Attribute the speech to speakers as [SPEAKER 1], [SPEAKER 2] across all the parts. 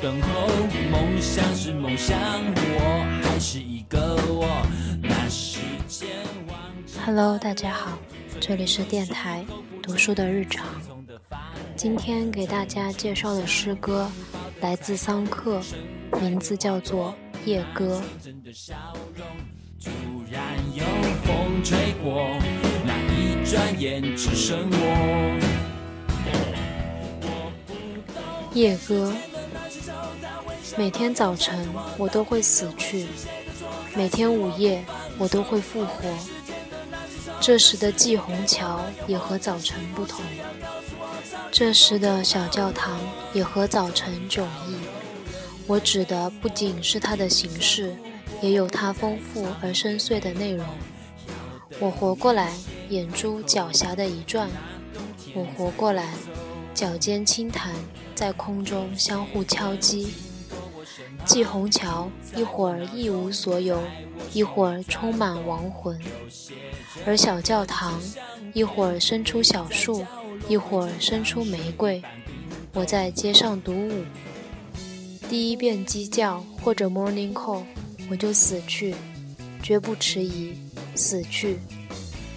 [SPEAKER 1] 等候。梦想是梦想，我还是一个我。那时间
[SPEAKER 2] Hello，大家好，这里是电台读书的日常。今天给大家介绍的诗歌来自桑克，名字叫做《夜歌》。
[SPEAKER 1] 突然有风吹过，那一转眼只剩我。
[SPEAKER 2] 夜歌，每天早晨我都会死去，每天午夜我都会复活。这时的季虹桥也和早晨不同，这时的小教堂也和早晨迥异。我指的不仅是它的形式，也有它丰富而深邃的内容。我活过来，眼珠狡黠的一转；我活过来，脚尖轻弹，在空中相互敲击。季虹桥一会儿一无所有，一会儿充满亡魂；而小教堂一会儿伸出小树，一会儿伸出玫瑰。我在街上独舞，第一遍鸡叫或者 morning call，我就死去，绝不迟疑，死去，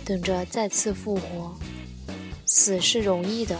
[SPEAKER 2] 等着再次复活。死是容易的，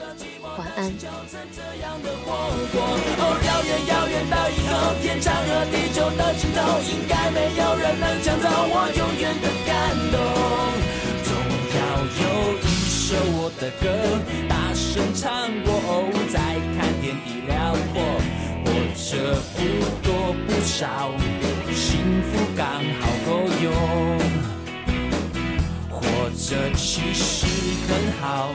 [SPEAKER 2] 晚安。
[SPEAKER 1] 这样的活过，哦，遥远遥远的以后，天长和地久的尽头，应该没有人能抢走我永远的感动。总要有一首我的歌，大声唱过，哦，再看天地辽阔，活着不多不少，幸福刚好够用。活着其实很好，